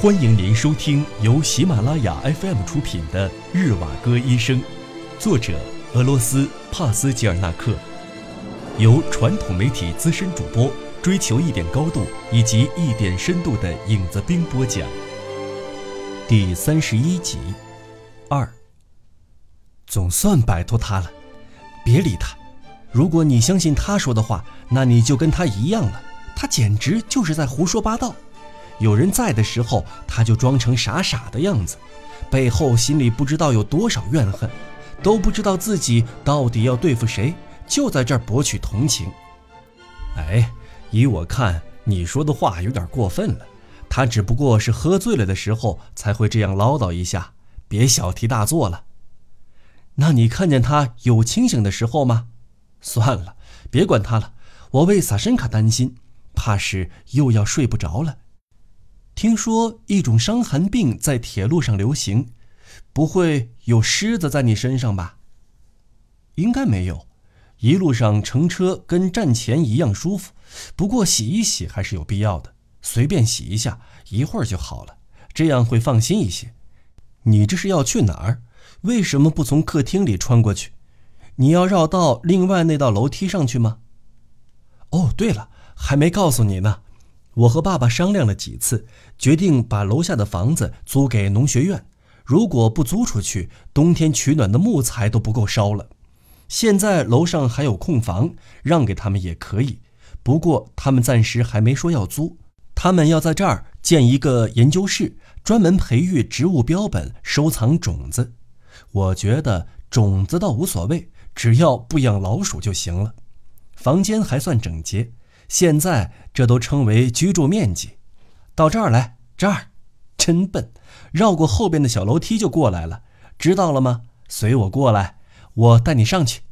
欢迎您收听由喜马拉雅 FM 出品的《日瓦戈医生》，作者俄罗斯帕斯吉尔纳克，由传统媒体资深主播追求一点高度以及一点深度的影子兵播讲。第三十一集，二。总算摆脱他了，别理他。如果你相信他说的话，那你就跟他一样了。他简直就是在胡说八道。有人在的时候，他就装成傻傻的样子，背后心里不知道有多少怨恨，都不知道自己到底要对付谁，就在这儿博取同情。哎，依我看，你说的话有点过分了。他只不过是喝醉了的时候才会这样唠叨一下，别小题大做了。那你看见他有清醒的时候吗？算了，别管他了。我为萨申卡担心，怕是又要睡不着了。听说一种伤寒病在铁路上流行，不会有虱子在你身上吧？应该没有，一路上乘车跟站前一样舒服。不过洗一洗还是有必要的，随便洗一下，一会儿就好了，这样会放心一些。你这是要去哪儿？为什么不从客厅里穿过去？你要绕到另外那道楼梯上去吗？哦，对了，还没告诉你呢。我和爸爸商量了几次，决定把楼下的房子租给农学院。如果不租出去，冬天取暖的木材都不够烧了。现在楼上还有空房，让给他们也可以。不过他们暂时还没说要租，他们要在这儿建一个研究室，专门培育植物标本、收藏种子。我觉得种子倒无所谓，只要不养老鼠就行了。房间还算整洁。现在这都称为居住面积，到这儿来，这儿，真笨，绕过后边的小楼梯就过来了，知道了吗？随我过来，我带你上去。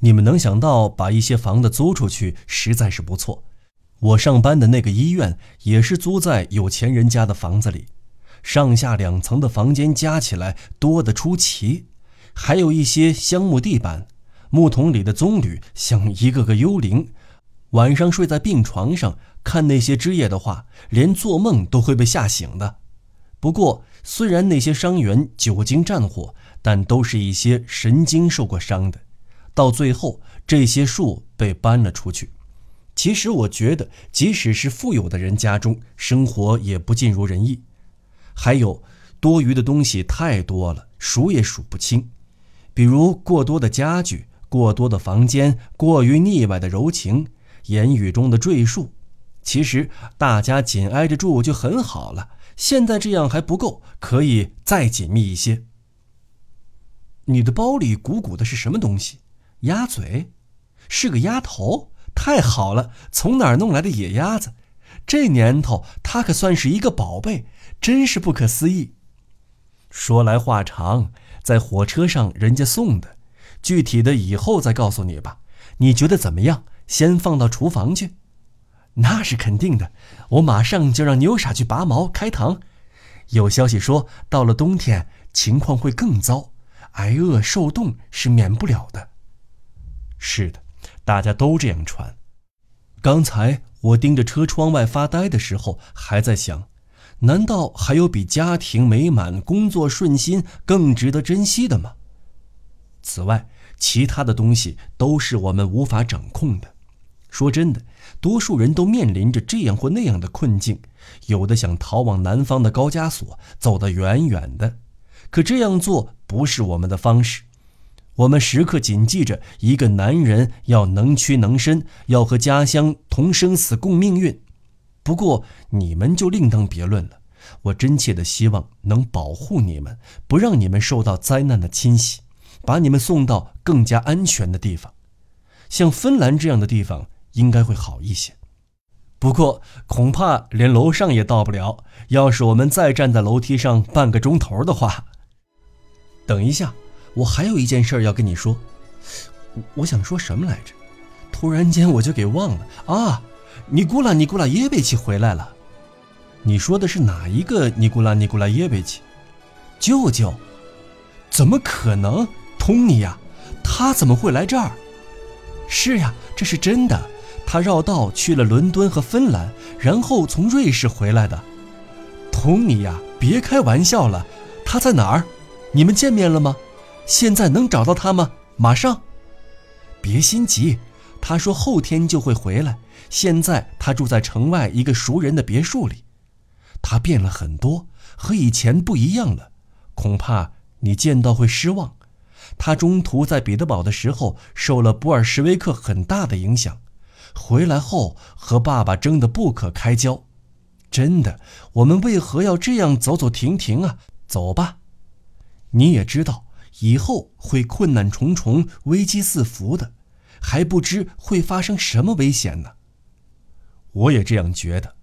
你们能想到把一些房子租出去，实在是不错。我上班的那个医院也是租在有钱人家的房子里，上下两层的房间加起来多得出奇，还有一些香木地板，木桶里的棕榈像一个个幽灵。晚上睡在病床上看那些枝叶的话，连做梦都会被吓醒的。不过，虽然那些伤员久经战火，但都是一些神经受过伤的。到最后，这些树被搬了出去。其实，我觉得，即使是富有的人家中，生活也不尽如人意。还有，多余的东西太多了，数也数不清。比如过多的家具、过多的房间、过于腻歪的柔情。言语中的赘述，其实大家紧挨着住就很好了。现在这样还不够，可以再紧密一些。你的包里鼓鼓的是什么东西？鸭嘴，是个鸭头。太好了，从哪儿弄来的野鸭子？这年头，它可算是一个宝贝，真是不可思议。说来话长，在火车上人家送的，具体的以后再告诉你吧。你觉得怎么样？先放到厨房去，那是肯定的。我马上就让牛傻去拔毛开膛。有消息说，到了冬天情况会更糟，挨饿受冻是免不了的。是的，大家都这样传。刚才我盯着车窗外发呆的时候，还在想：难道还有比家庭美满、工作顺心更值得珍惜的吗？此外，其他的东西都是我们无法掌控的。说真的，多数人都面临着这样或那样的困境，有的想逃往南方的高加索，走得远远的。可这样做不是我们的方式。我们时刻谨记着，一个男人要能屈能伸，要和家乡同生死共命运。不过你们就另当别论了。我真切的希望能保护你们，不让你们受到灾难的侵袭，把你们送到更加安全的地方，像芬兰这样的地方。应该会好一些，不过恐怕连楼上也到不了。要是我们再站在楼梯上半个钟头的话，等一下，我还有一件事要跟你说。我想说什么来着？突然间我就给忘了啊！尼古拉·尼古拉耶维奇回来了。你说的是哪一个尼古拉·尼古拉耶维奇？舅舅？怎么可能？托尼呀，他怎么会来这儿？是呀，这是真的。他绕道去了伦敦和芬兰，然后从瑞士回来的。托尼呀，别开玩笑了，他在哪儿？你们见面了吗？现在能找到他吗？马上。别心急，他说后天就会回来。现在他住在城外一个熟人的别墅里。他变了很多，和以前不一样了，恐怕你见到会失望。他中途在彼得堡的时候受了布尔什维克很大的影响，回来后和爸爸争得不可开交。真的，我们为何要这样走走停停啊？走吧，你也知道以后会困难重重、危机四伏的，还不知会发生什么危险呢。我也这样觉得。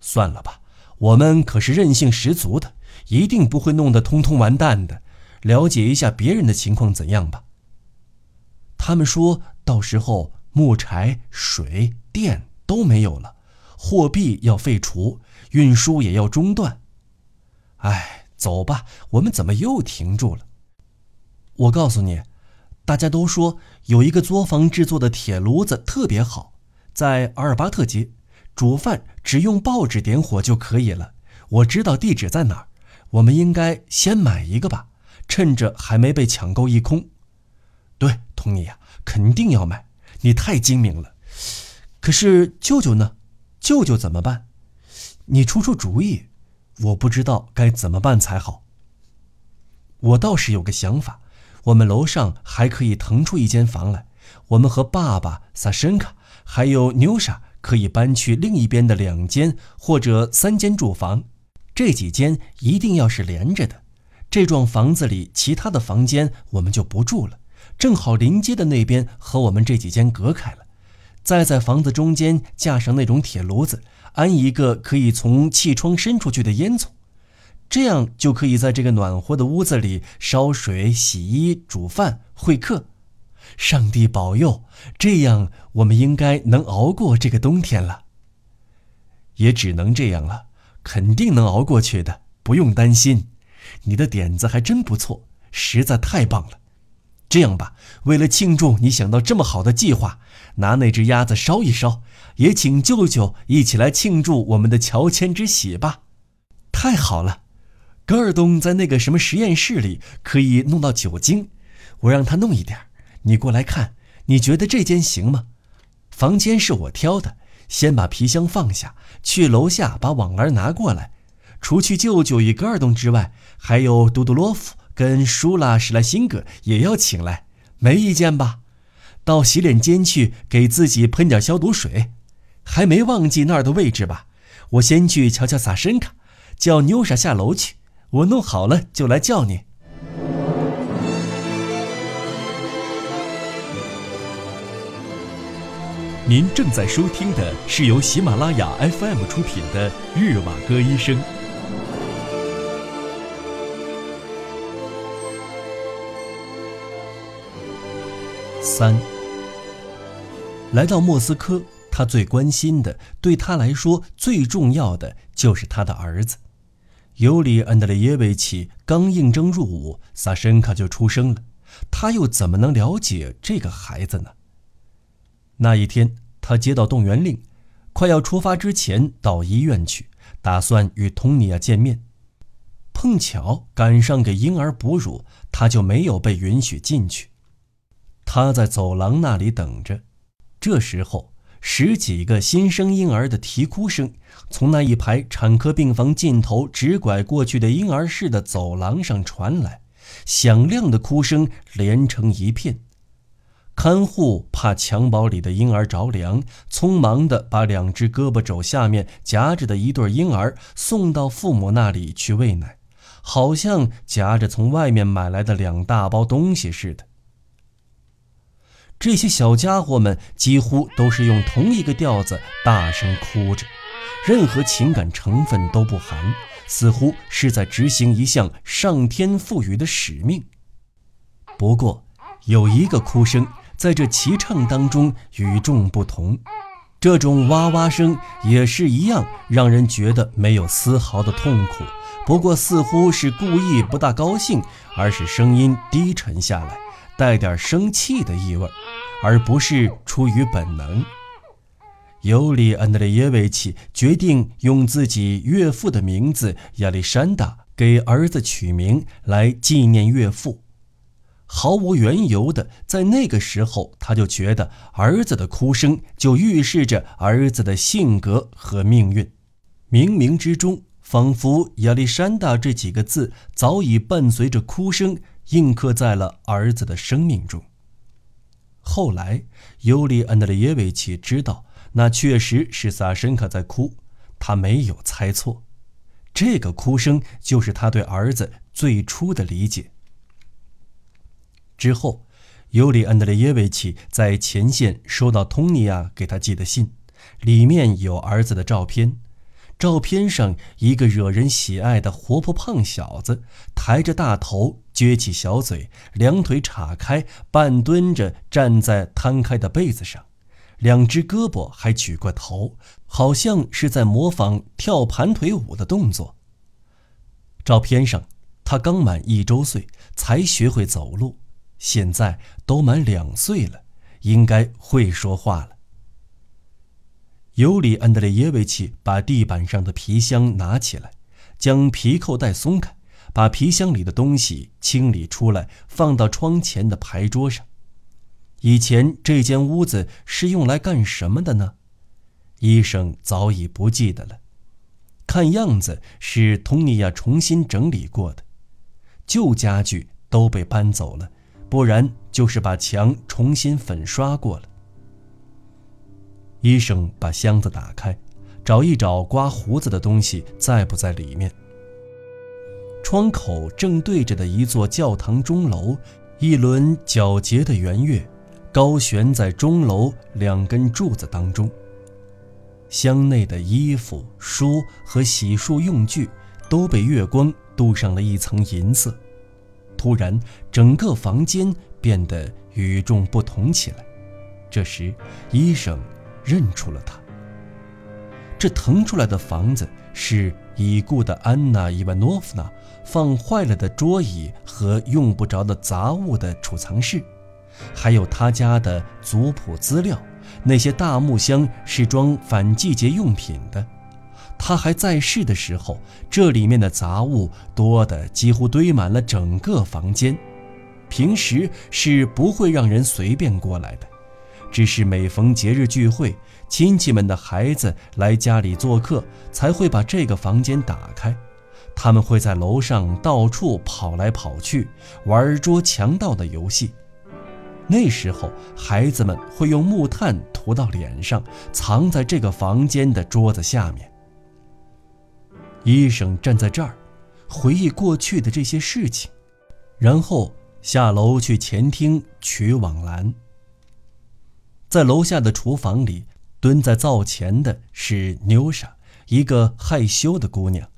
算了吧，我们可是韧性十足的，一定不会弄得通通完蛋的。了解一下别人的情况怎样吧。他们说到时候木柴、水电都没有了，货币要废除，运输也要中断。哎，走吧，我们怎么又停住了？我告诉你，大家都说有一个作坊制作的铁炉子特别好，在阿尔巴特街，煮饭只用报纸点火就可以了。我知道地址在哪儿，我们应该先买一个吧。趁着还没被抢购一空，对，托尼呀，肯定要买。你太精明了。可是舅舅呢？舅舅怎么办？你出出主意，我不知道该怎么办才好。我倒是有个想法，我们楼上还可以腾出一间房来，我们和爸爸、萨申卡还有妞莎可以搬去另一边的两间或者三间住房，这几间一定要是连着的。这幢房子里其他的房间我们就不住了，正好临街的那边和我们这几间隔开了。再在房子中间架上那种铁炉子，安一个可以从气窗伸出去的烟囱，这样就可以在这个暖和的屋子里烧水、洗衣、煮饭、会客。上帝保佑，这样我们应该能熬过这个冬天了。也只能这样了，肯定能熬过去的，不用担心。你的点子还真不错，实在太棒了。这样吧，为了庆祝你想到这么好的计划，拿那只鸭子烧一烧，也请舅舅一起来庆祝我们的乔迁之喜吧。太好了，格尔东在那个什么实验室里可以弄到酒精，我让他弄一点你过来看，你觉得这间行吗？房间是我挑的，先把皮箱放下，去楼下把网篮拿过来。除去舅舅与格尔东之外，还有杜杜洛夫跟舒拉史莱辛格也要请来，没意见吧？到洗脸间去给自己喷点消毒水，还没忘记那儿的位置吧？我先去瞧瞧萨申卡，叫妞莎下楼去。我弄好了就来叫你。您正在收听的是由喜马拉雅 FM 出品的《日瓦戈医生》。三，来到莫斯科，他最关心的，对他来说最重要的就是他的儿子尤里安德烈耶维奇。刚应征入伍，萨申卡就出生了。他又怎么能了解这个孩子呢？那一天，他接到动员令，快要出发之前到医院去，打算与托尼娅见面。碰巧赶上给婴儿哺乳，他就没有被允许进去。他在走廊那里等着，这时候十几个新生婴儿的啼哭声从那一排产科病房尽头直拐过去的婴儿室的走廊上传来，响亮的哭声连成一片。看护怕襁褓里的婴儿着凉，匆忙地把两只胳膊肘下面夹着的一对婴儿送到父母那里去喂奶，好像夹着从外面买来的两大包东西似的。这些小家伙们几乎都是用同一个调子大声哭着，任何情感成分都不含，似乎是在执行一项上天赋予的使命。不过，有一个哭声在这齐唱当中与众不同，这种哇哇声也是一样，让人觉得没有丝毫的痛苦，不过似乎是故意不大高兴，而是声音低沉下来。带点生气的意味，而不是出于本能。尤里安德烈耶维奇决定用自己岳父的名字亚历山大给儿子取名来纪念岳父。毫无缘由的，在那个时候，他就觉得儿子的哭声就预示着儿子的性格和命运。冥冥之中，仿佛亚历山大这几个字早已伴随着哭声印刻在了儿子的生命中。后来，尤里安德烈耶维奇知道。那确实是萨申卡在哭，他没有猜错，这个哭声就是他对儿子最初的理解。之后，尤里安德烈耶维奇在前线收到通尼亚给他寄的信，里面有儿子的照片，照片上一个惹人喜爱的活泼胖小子，抬着大头，撅起小嘴，两腿岔开，半蹲着站在摊开的被子上。两只胳膊还举过头，好像是在模仿跳盘腿舞的动作。照片上，他刚满一周岁，才学会走路，现在都满两岁了，应该会说话了。尤里安德烈耶维奇把地板上的皮箱拿起来，将皮扣带松开，把皮箱里的东西清理出来，放到窗前的牌桌上。以前这间屋子是用来干什么的呢？医生早已不记得了。看样子是托尼亚重新整理过的，旧家具都被搬走了，不然就是把墙重新粉刷过了。医生把箱子打开，找一找刮胡子的东西在不在里面。窗口正对着的一座教堂钟楼，一轮皎洁的圆月。高悬在钟楼两根柱子当中。箱内的衣服、书和洗漱用具都被月光镀上了一层银色。突然，整个房间变得与众不同起来。这时，医生认出了他。这腾出来的房子是已故的安娜·伊万诺夫娜放坏了的桌椅和用不着的杂物的储藏室。还有他家的族谱资料，那些大木箱是装反季节用品的。他还在世的时候，这里面的杂物多得几乎堆满了整个房间。平时是不会让人随便过来的，只是每逢节日聚会，亲戚们的孩子来家里做客，才会把这个房间打开。他们会在楼上到处跑来跑去，玩捉强盗的游戏。那时候，孩子们会用木炭涂到脸上，藏在这个房间的桌子下面。医生站在这儿，回忆过去的这些事情，然后下楼去前厅取网篮。在楼下的厨房里，蹲在灶前的是妞莎，一个害羞的姑娘，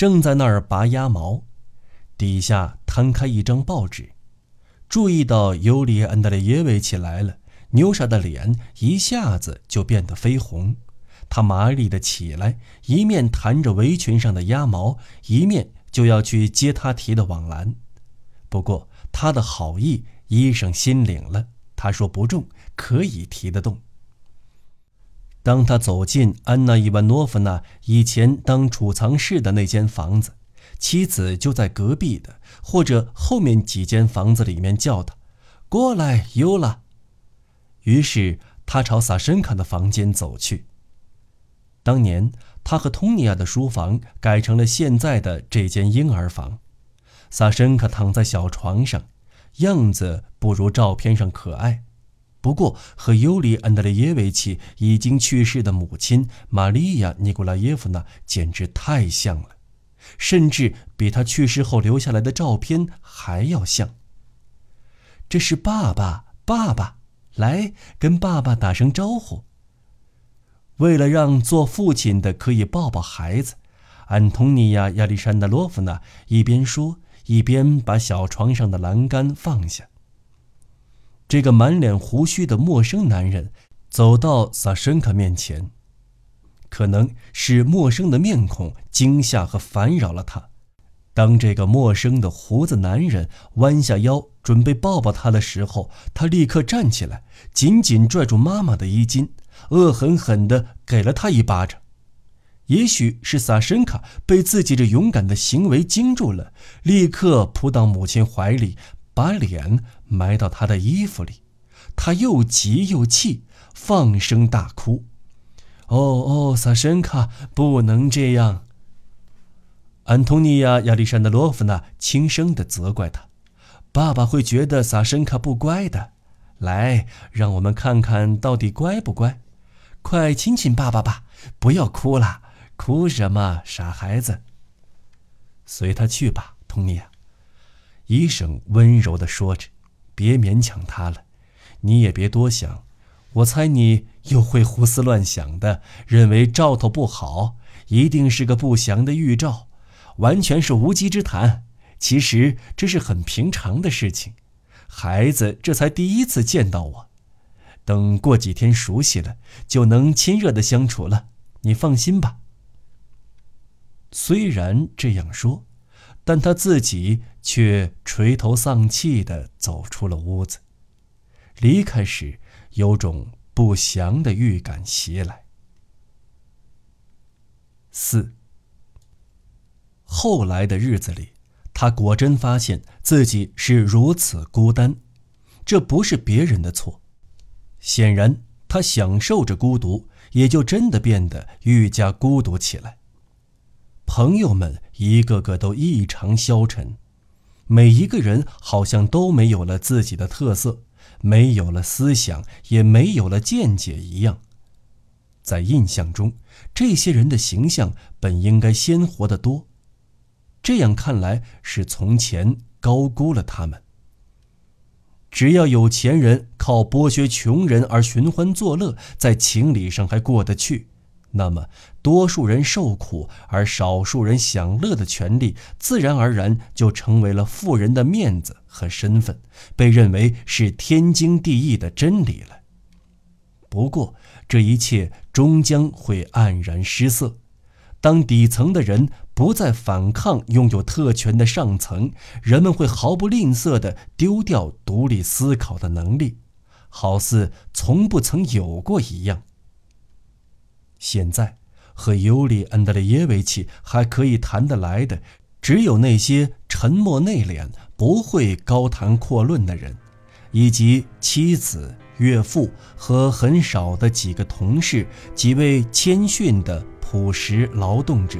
正在那儿拔鸭毛，底下摊开一张报纸。注意到尤里安德烈耶维奇来了，牛莎的脸一下子就变得绯红。她麻利地起来，一面弹着围裙上的鸭毛，一面就要去接他提的网篮。不过他的好意，医生心领了。他说不重，可以提得动。当他走进安娜伊万诺夫娜以前当储藏室的那间房子。妻子就在隔壁的或者后面几间房子里面叫他过来，尤拉。于是他朝萨申卡的房间走去。当年他和通尼亚的书房改成了现在的这间婴儿房。萨申卡躺在小床上，样子不如照片上可爱，不过和尤里安德烈耶维奇已经去世的母亲玛利亚尼古拉耶夫娜简直太像了。甚至比他去世后留下来的照片还要像。这是爸爸，爸爸，来跟爸爸打声招呼。为了让做父亲的可以抱抱孩子，安东尼亚·亚历山大洛夫娜一边说，一边把小床上的栏杆放下。这个满脸胡须的陌生男人走到萨申卡面前。可能是陌生的面孔惊吓和烦扰了他。当这个陌生的胡子男人弯下腰准备抱抱他的时候，他立刻站起来，紧紧拽住妈妈的衣襟，恶狠狠地给了他一巴掌。也许是萨申卡被自己这勇敢的行为惊住了，立刻扑到母亲怀里，把脸埋到他的衣服里。他又急又气，放声大哭：“哦哦，萨申卡，不能这样！”安东尼娅·亚历山德罗夫娜轻声地责怪他：“爸爸会觉得萨申卡不乖的。来，让我们看看到底乖不乖。快亲亲爸爸吧，不要哭了。”哭什么，傻孩子？随他去吧，托尼亚。医生温柔地说着：“别勉强他了，你也别多想。我猜你又会胡思乱想的，认为兆头不好，一定是个不祥的预兆，完全是无稽之谈。其实这是很平常的事情。孩子这才第一次见到我，等过几天熟悉了，就能亲热的相处了。你放心吧。”虽然这样说，但他自己却垂头丧气地走出了屋子。离开时，有种不祥的预感袭来。四。后来的日子里，他果真发现自己是如此孤单，这不是别人的错。显然，他享受着孤独，也就真的变得愈加孤独起来。朋友们一个个都异常消沉，每一个人好像都没有了自己的特色，没有了思想，也没有了见解一样。在印象中，这些人的形象本应该鲜活得多，这样看来是从前高估了他们。只要有钱人靠剥削穷人而寻欢作乐，在情理上还过得去。那么，多数人受苦而少数人享乐的权利，自然而然就成为了富人的面子和身份，被认为是天经地义的真理了。不过，这一切终将会黯然失色。当底层的人不再反抗拥有特权的上层，人们会毫不吝啬地丢掉独立思考的能力，好似从不曾有过一样。现在，和尤里·安德烈耶维奇还可以谈得来的，只有那些沉默内敛、不会高谈阔论的人，以及妻子、岳父和很少的几个同事，几位谦逊的朴实劳动者。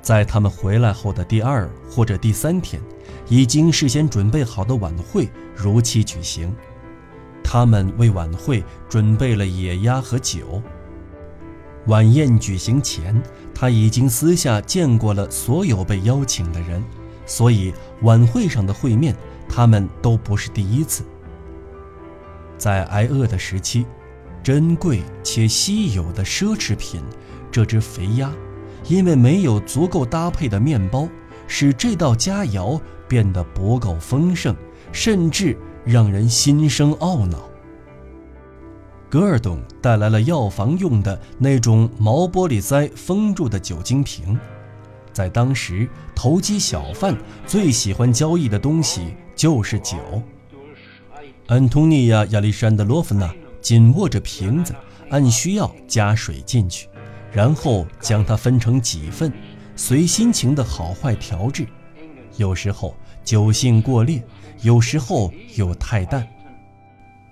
在他们回来后的第二或者第三天，已经事先准备好的晚会如期举行。他们为晚会准备了野鸭和酒。晚宴举行前，他已经私下见过了所有被邀请的人，所以晚会上的会面，他们都不是第一次。在挨饿的时期，珍贵且稀有的奢侈品——这只肥鸭，因为没有足够搭配的面包，使这道佳肴变得不够丰盛，甚至。让人心生懊恼。格尔董带来了药房用的那种毛玻璃塞封住的酒精瓶，在当时，投机小贩最喜欢交易的东西就是酒。安东尼娅·亚历山德罗夫娜紧握着瓶子，按需要加水进去，然后将它分成几份，随心情的好坏调制。有时候酒性过烈。有时候又太淡。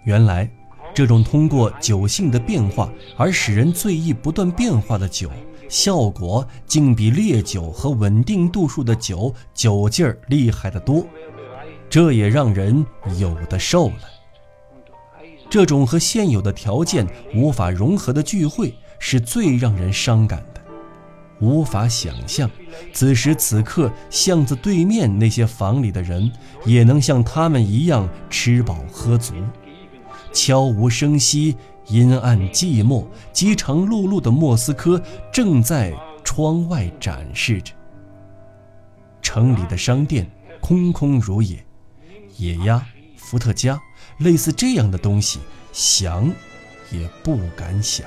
原来，这种通过酒性的变化而使人醉意不断变化的酒，效果竟比烈酒和稳定度数的酒酒劲儿厉害得多。这也让人有的受了。这种和现有的条件无法融合的聚会，是最让人伤感的。无法想象，此时此刻巷子对面那些房里的人也能像他们一样吃饱喝足。悄无声息、阴暗寂寞、饥肠辘辘的莫斯科正在窗外展示着。城里的商店空空如也，野鸭、伏特加，类似这样的东西，想也不敢想。